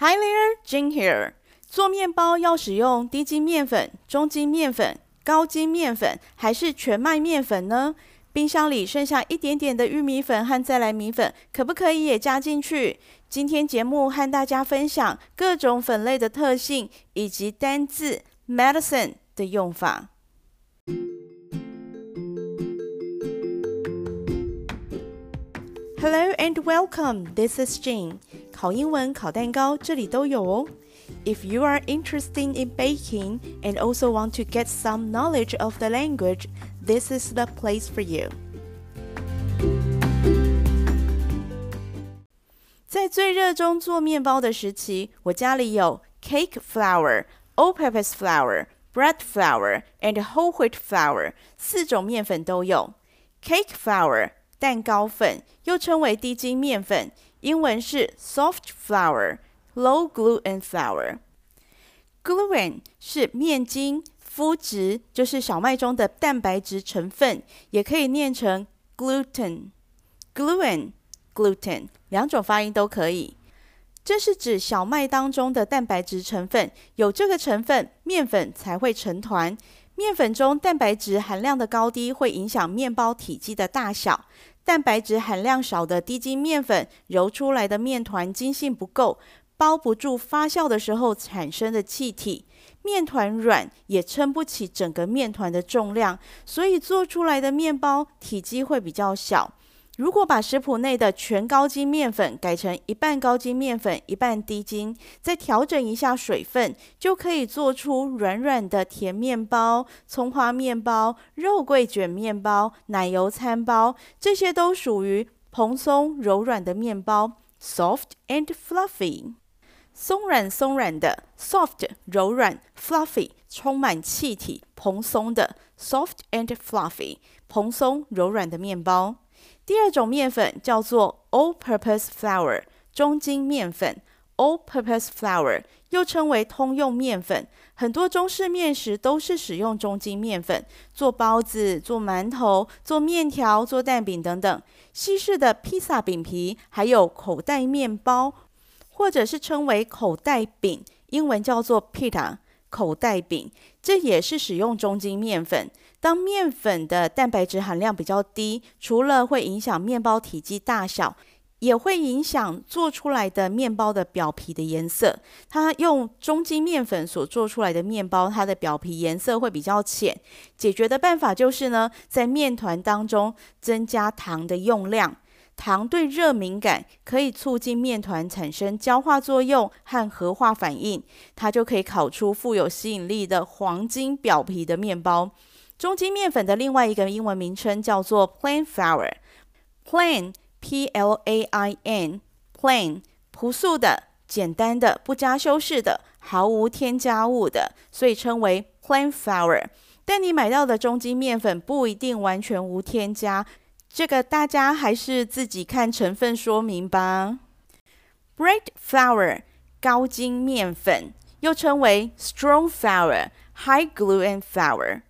Hi there, Jing here. 做面包要使用低筋面粉、中筋面粉、高筋面粉，还是全麦面粉呢？冰箱里剩下一点点的玉米粉和再来米粉，可不可以也加进去？今天节目和大家分享各种粉类的特性以及单字 medicine 的用法。Hello and welcome. This is Jing. 考英文、考蛋糕，这里都有哦。If you are interested in baking and also want to get some knowledge of the language, this is the place for you. 在最热衷做面包的时期，我家里有 cake flour, all-purpose flour, bread flour, and whole wheat flour 四种面粉都有。cake flour 蛋糕粉又称为低筋面粉， 英文是 soft flour, low gluten flour。gluten 是面筋、麸质，就是小麦中的蛋白质成分，也可以念成 gluten。gluten, gluten 两种发音都可以。这是指小麦当中的蛋白质成分，有这个成分，面粉才会成团。面粉中蛋白质含量的高低会影响面包体积的大小。蛋白质含量少的低筋面粉揉出来的面团筋性不够，包不住发酵的时候产生的气体。面团软也撑不起整个面团的重量，所以做出来的面包体积会比较小。如果把食谱内的全高筋面粉改成一半高筋面粉、一半低筋，再调整一下水分，就可以做出软软的甜面包、葱花面包、肉桂卷面包、奶油餐包，这些都属于蓬松柔软的面包，soft and fluffy。松软松软的，soft 柔软，fluffy 充满气体、蓬松的，soft and fluffy 蓬松柔软的面包。第二种面粉叫做 all-purpose flour，中筋面粉。all-purpose flour 又称为通用面粉，很多中式面食都是使用中筋面粉，做包子、做馒头、做面条、做蛋饼等等。西式的披萨饼皮，还有口袋面包，或者是称为口袋饼，英文叫做 pita。口袋饼，这也是使用中筋面粉。当面粉的蛋白质含量比较低，除了会影响面包体积大小，也会影响做出来的面包的表皮的颜色。它用中筋面粉所做出来的面包，它的表皮颜色会比较浅。解决的办法就是呢，在面团当中增加糖的用量。糖对热敏感，可以促进面团产生焦化作用和核化反应，它就可以烤出富有吸引力的黄金表皮的面包。中筋面粉的另外一个英文名称叫做 plain flour，plain，P-L-A-I-N，plain，朴素的、简单的、不加修饰的、毫无添加物的，所以称为 plain flour。但你买到的中筋面粉不一定完全无添加。这个大家还是自己看成分说明吧。Bread flour 高筋面粉，又称为 strong flour、high gluten flour，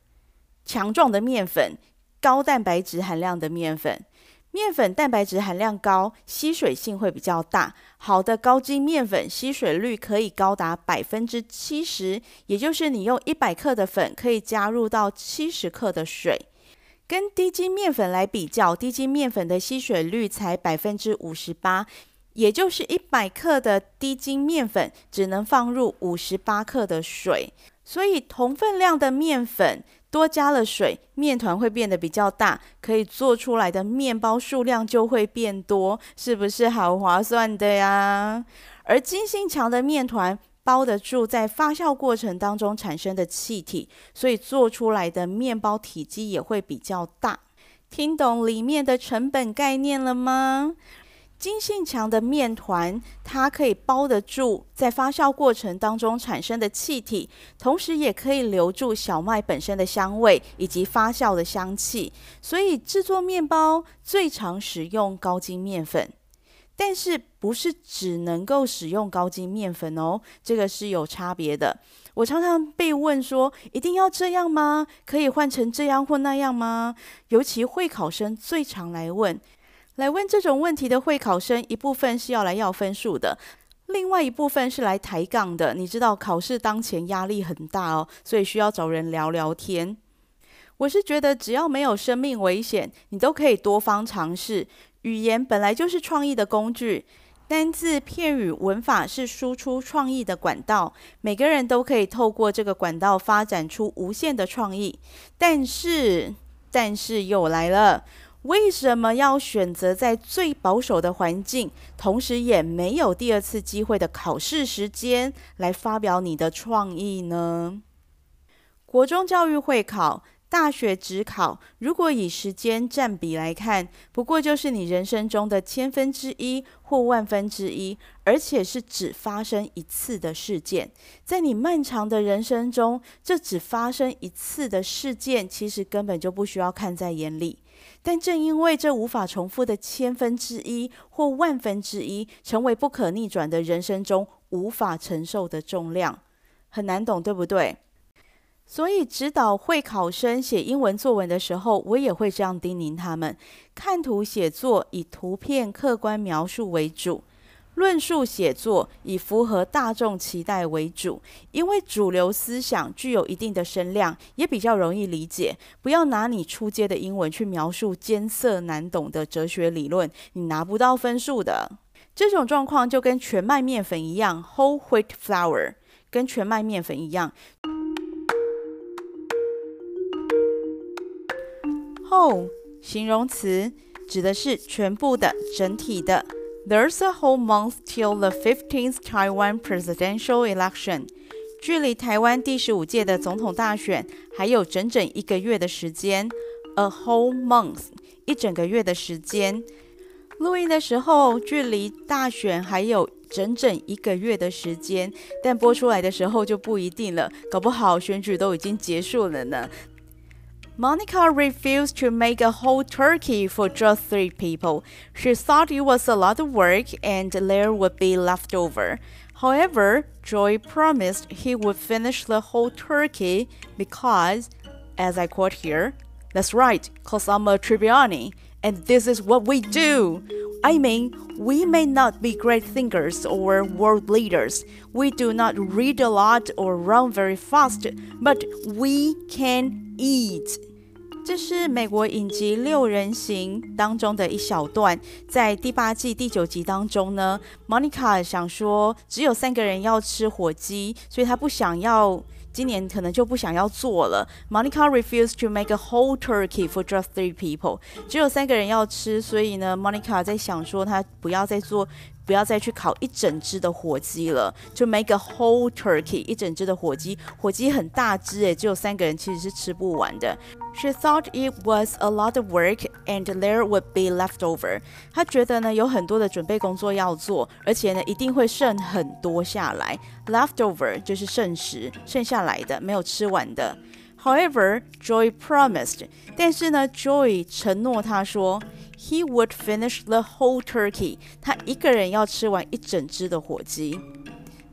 强壮的面粉，高蛋白质含量的面粉。面粉蛋白质含量高，吸水性会比较大。好的高筋面粉吸水率可以高达百分之七十，也就是你用一百克的粉可以加入到七十克的水。跟低筋面粉来比较，低筋面粉的吸水率才百分之五十八，也就是一百克的低筋面粉只能放入五十八克的水，所以同分量的面粉多加了水，面团会变得比较大，可以做出来的面包数量就会变多，是不是好划算的呀？而筋性强的面团，包得住在发酵过程当中产生的气体，所以做出来的面包体积也会比较大。听懂里面的成本概念了吗？筋性强的面团，它可以包得住在发酵过程当中产生的气体，同时也可以留住小麦本身的香味以及发酵的香气，所以制作面包最常使用高筋面粉。但是不是只能够使用高筋面粉哦？这个是有差别的。我常常被问说，一定要这样吗？可以换成这样或那样吗？尤其会考生最常来问，来问这种问题的会考生，一部分是要来要分数的，另外一部分是来抬杠的。你知道考试当前压力很大哦，所以需要找人聊聊天。我是觉得只要没有生命危险，你都可以多方尝试。语言本来就是创意的工具，单字、片语、文法是输出创意的管道，每个人都可以透过这个管道发展出无限的创意。但是，但是又来了。为什么要选择在最保守的环境，同时也没有第二次机会的考试时间来发表你的创意呢？国中教育会考，大学只考，如果以时间占比来看，不过就是你人生中的千分之一或万分之一，而且是只发生一次的事件。在你漫长的人生中，这只发生一次的事件，其实根本就不需要看在眼里。但正因为这无法重复的千分之一或万分之一，成为不可逆转的人生中无法承受的重量，很难懂，对不对？所以指导会考生写英文作文的时候，我也会这样叮咛他们：看图写作以图片客观描述为主。论述写作以符合大众期待为主，因为主流思想具有一定的声量，也比较容易理解。不要拿你初阶的英文去描述艰涩难懂的哲学理论，你拿不到分数的。这种状况就跟全麦面粉一样，whole wheat flour，跟全麦面粉一样。Whole 形容词指的是全部的、整体的。There's a whole month till the fifteenth Taiwan presidential election. 距离台湾第十五届的总统大选还有整整一个月的时间。A whole month，一整个月的时间。录音的时候，距离大选还有整整一个月的时间，但播出来的时候就不一定了，搞不好选举都已经结束了呢。Monica refused to make a whole turkey for just three people. She thought it was a lot of work and there would be leftover. However, Joy promised he would finish the whole turkey because, as I quote here, that's right, cause I'm a Tribbiani, and this is what we do. I mean, we may not be great thinkers or world leaders. We do not read a lot or run very fast, but we can eat. 这是美国影集《六人行》当中的一小段，在第八季第九集当中呢，Monica 想说只有三个人要吃火鸡，所以她不想要，今年可能就不想要做了。Monica refused to make a whole turkey for just three people，只有三个人要吃，所以呢，Monica 在想说她不要再做。不要再去烤一整只的火鸡了就 make a whole turkey，一整只的火鸡，火鸡很大只诶，只有三个人其实是吃不完的。She thought it was a lot of work and there would be leftover。她觉得呢有很多的准备工作要做，而且呢一定会剩很多下来。Leftover 就是剩食，剩下来的没有吃完的。However, Joy promised，但是呢，Joy 承诺他说。He would finish the whole turkey。他一个人要吃完一整只的火鸡。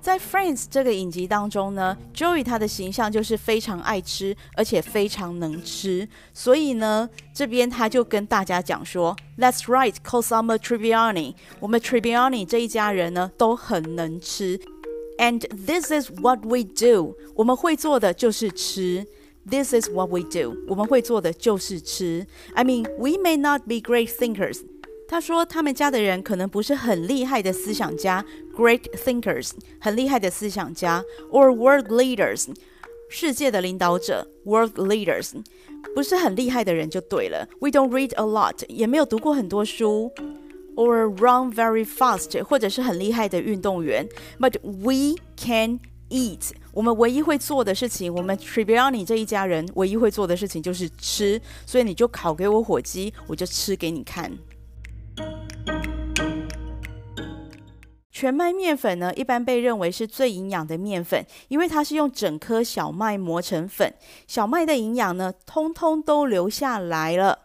在《Friends》这个影集当中呢，Joey 他的形象就是非常爱吃，而且非常能吃。所以呢，这边他就跟大家讲说：“That's right, cause I'm a Tribbiani。我们 Tribbiani 这一家人呢都很能吃。And this is what we do。我们会做的就是吃。” This is what we do。我们会做的就是吃。I mean, we may not be great thinkers。他说他们家的人可能不是很厉害的思想家，great thinkers，很厉害的思想家，or world leaders，世界的领导者，world leaders，不是很厉害的人就对了。We don't read a lot，也没有读过很多书，or run very fast，或者是很厉害的运动员。But we can eat。我们唯一会做的事情，我们 Tribbiani 这一家人唯一会做的事情就是吃，所以你就烤给我火鸡，我就吃给你看。全麦面粉呢，一般被认为是最营养的面粉，因为它是用整颗小麦磨成粉，小麦的营养呢，通通都留下来了。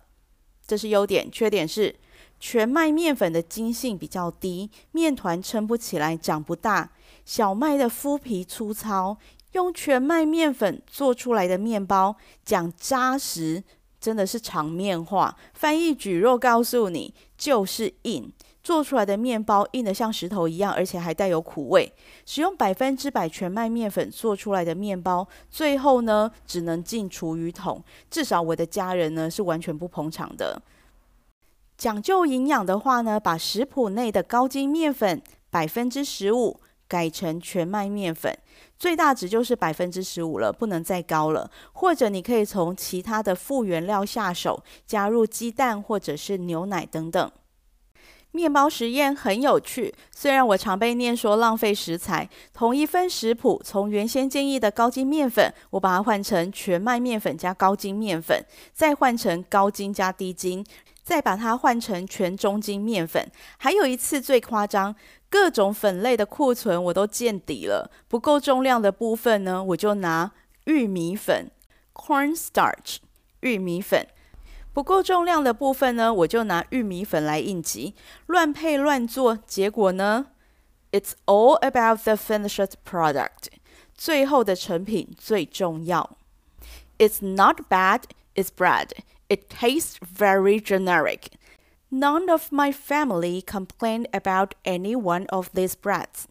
这是优点，缺点是全麦面粉的筋性比较低，面团撑不起来，长不大。小麦的麸皮粗糙，用全麦面粉做出来的面包，讲扎实真的是场面话。翻译蒟蒻告诉你，就是硬。做出来的面包硬得像石头一样，而且还带有苦味。使用百分之百全麦面粉做出来的面包，最后呢只能进厨余桶。至少我的家人呢是完全不捧场的。讲究营养的话呢，把食谱内的高筋面粉百分之十五改成全麦面粉，最大值就是百分之十五了，不能再高了。或者你可以从其他的副原料下手，加入鸡蛋或者是牛奶等等。面包实验很有趣，虽然我常被念说浪费食材。同一份食谱，从原先建议的高筋面粉，我把它换成全麦面粉加高筋面粉，再换成高筋加低筋，再把它换成全中筋面粉。还有一次最夸张，各种粉类的库存我都见底了，不够重量的部分呢，我就拿玉米粉 （corn starch） 玉米粉。不够重量的部分呢，我就拿玉米粉来应急，乱配乱做，结果呢，It's all about the finished product。最后的成品最重要。It's not bad, it's bread. It tastes very generic. None of my family complained about any one of these breads.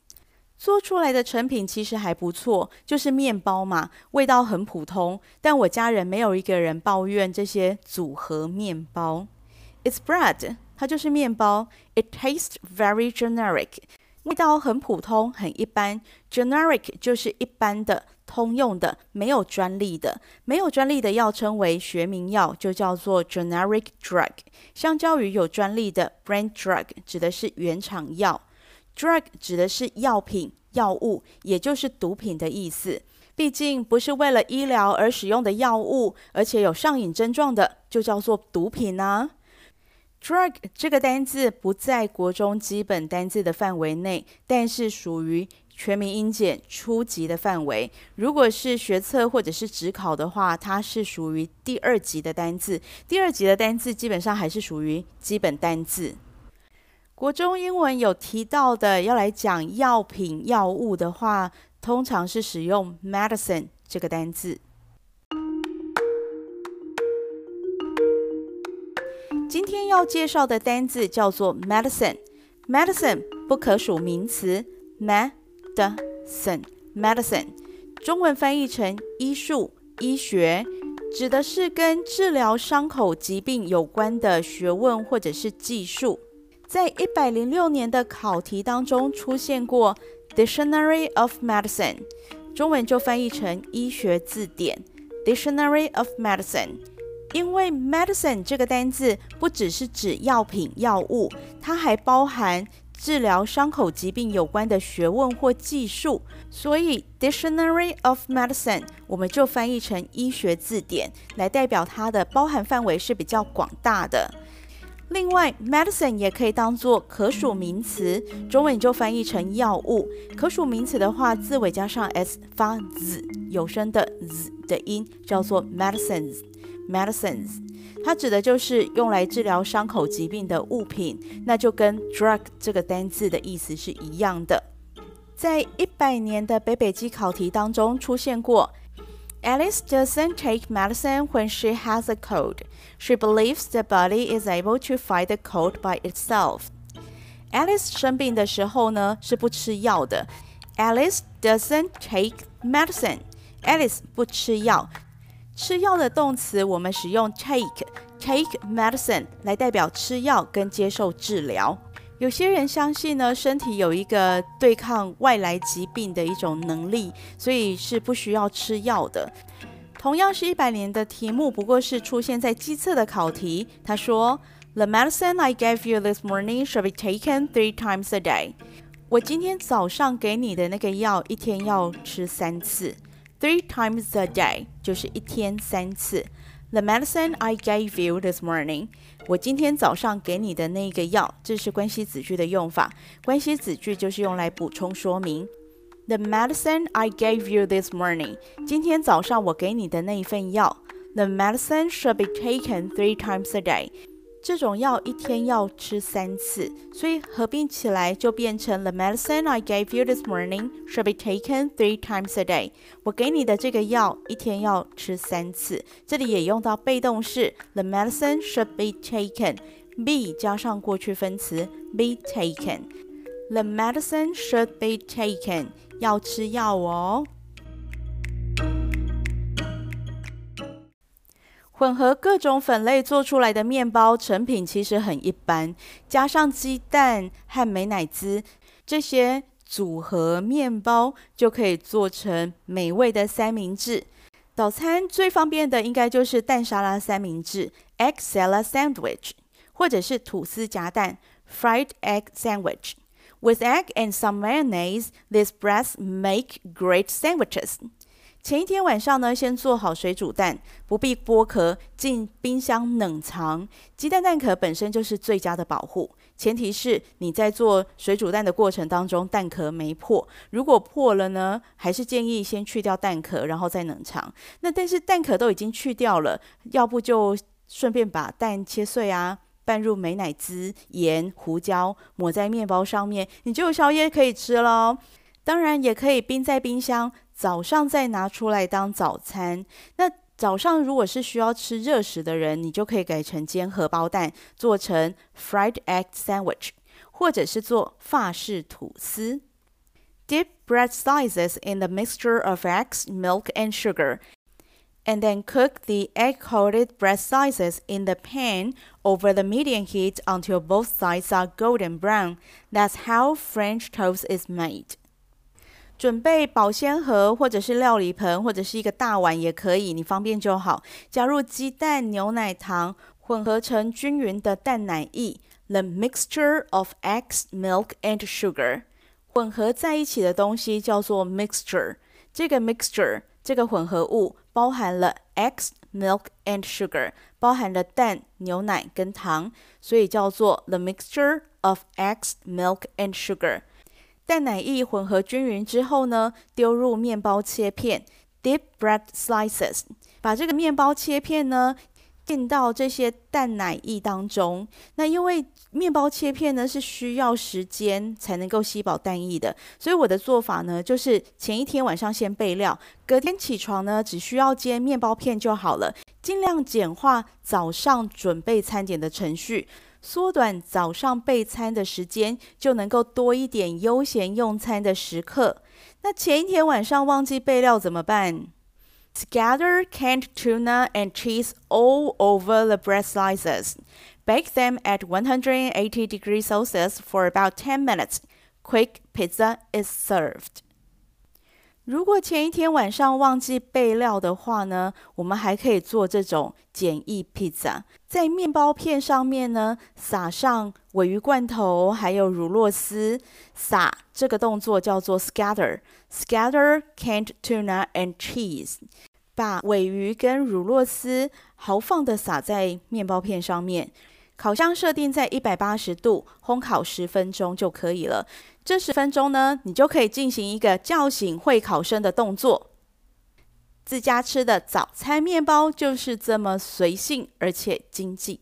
做出来的成品其实还不错，就是面包嘛，味道很普通。但我家人没有一个人抱怨这些组合面包。It's bread，它就是面包。It tastes very generic，味道很普通，很一般。Generic 就是一般的、 通用的、没有专利的。没有专利的药称为学名药，就叫做 generic drug。相较于有专利的 brand drug，指的是原厂药。Drug 指的是药品、药物，也就是毒品的意思。毕竟不是为了医疗而使用的药物，而且有上瘾症状的，就叫做毒品啊。Drug 这个单字不在国中基本单字的范围内，但是属于全民英检初级的范围。如果是学测或者是指考的话，它是属于第二级的单字。第二级的单字基本上还是属于基本单字。国中英文有提到的，要来讲药品、药物的话，通常是使用 medicine 这个单字。今天要介绍的单字叫做 medicine，medicine 不可数名词 m，medicine，medicine，中文翻译成医术、医学，指的是跟治疗伤口疾病有关的学问或者是技术。在一百零六年的考题当中出现过 Dictionary of Medicine，中文就翻译成医学字典 Dictionary of Medicine。因为 medicine 这个单字不只是指药品药物，它还包含治疗伤口疾病有关的学问或技术，所以 Dictionary of Medicine 我们就翻译成医学字典，来代表它的包含范围是比较广大的。另外，medicine 也可以当做可数名词，中文就翻译成药物。可数名词的话，字尾加上 s 发 z 有声的 z 的音，叫做 medicines。medicines，它指的就是用来治疗伤口疾病的物品，那就跟 drug 这个单字的意思是一样的。在一百年的北北基考题当中出现过。Alice doesn't take medicine when she has a cold. She believes the body is able to fight the cold by itself. Alice 生病的时候呢，是不吃药的。Alice doesn't take medicine. Alice 不吃药。 吃药的动词我们使用 take take medicine 来代表吃药跟接受治疗。有些人相信呢，身体有一个对抗外来疾病的一种能力，所以是不需要吃药的。同样是一百年的题目，不过是出现在机测的考题。他说：“The medicine I gave you this morning should be taken three times a day。”我今天早上给你的那个药，一天要吃三次。Three times a day 就是一天三次。The medicine I gave you this morning，我今天早上给你的那个药，这是关系子句的用法。关系子句就是用来补充说明。The medicine I gave you this morning，今天早上我给你的那一份药。The medicine should be taken three times a day。 这种药一天要吃三次，所以合并起来就变成 The medicine I gave you this morning should be taken three times a day。我给你的这个药一天要吃三次，这里也用到被动式 The medicine should be taken。be 加上过去分词 be taken。The medicine should be taken。要吃药哦。混合各种粉类做出来的面包成品其实很一般，加上鸡蛋和美乃滋这些组合面包，就可以做成美味的三明治。早餐最方便的应该就是蛋沙拉三明治 （egg salad sandwich），或者是吐司夹蛋 （fried egg sandwich）。With egg and some mayonnaise, these breads make great sandwiches. 前一天晚上呢，先做好水煮蛋，不必剥壳，进冰箱冷藏。鸡蛋蛋壳本身就是最佳的保护，前提是你在做水煮蛋的过程当中，蛋壳没破。如果破了呢，还是建议先去掉蛋壳，然后再冷藏。那但是蛋壳都已经去掉了，要不就顺便把蛋切碎啊，拌入美乃滋、盐、胡椒，抹在面包上面，你就有宵夜可以吃喽。当然也可以冰在冰箱。早上再拿出来当早餐。那早上如果是需要吃热食的人，你就可以改成煎荷包蛋，做成 fried egg sandwich，或者是做法式吐司。Dip bread slices in the mixture of eggs, milk, and sugar, and then cook the egg-coated bread slices in the pan over the medium heat until both sides are golden brown. That's how French toast is made. 准备保鲜盒，或者是料理盆，或者是一个大碗也可以，你方便就好。加入鸡蛋、牛奶糖，混合成均匀的蛋奶液。The mixture of eggs, milk, and sugar。混合在一起的东西叫做 mixture。这个 mixture，这个混合物包含了 eggs, milk, and sugar，包含了蛋、牛奶跟糖，所以叫做 the mixture of eggs, milk, and sugar。蛋奶液混合均匀之后呢，丢入面包切片 （deep bread slices，把这个面包切片呢浸到这些蛋奶液当中。那因为面包切片呢是需要时间才能够吸饱蛋液的，所以我的做法呢就是前一天晚上先备料，隔天起床呢只需要煎面包片就好了，尽量简化早上准备餐点的程序。缩短早上备餐的时间，就能够多一点悠闲用餐的时刻。那前一天晚上忘记备料怎么办？Scatter canned tuna and cheese all over the bread slices. Bake them at 180 degrees Celsius for about 10 minutes. Quick pizza is served. 如果前一天晚上忘记备料的话呢，我们还可以做这种简易披萨，在面包片上面呢撒上鮪鱼罐头，还有乳酪丝。撒这个动作叫做 scatter，scatter canned tuna and cheese，把鮪鱼跟乳酪丝豪放地撒在面包片上面。烤箱设定在一百八十度，烘烤十分钟就可以了。这十分钟呢，你就可以进行一个叫醒会考生的动作。自家吃的早餐面包就是这么随性而且经济。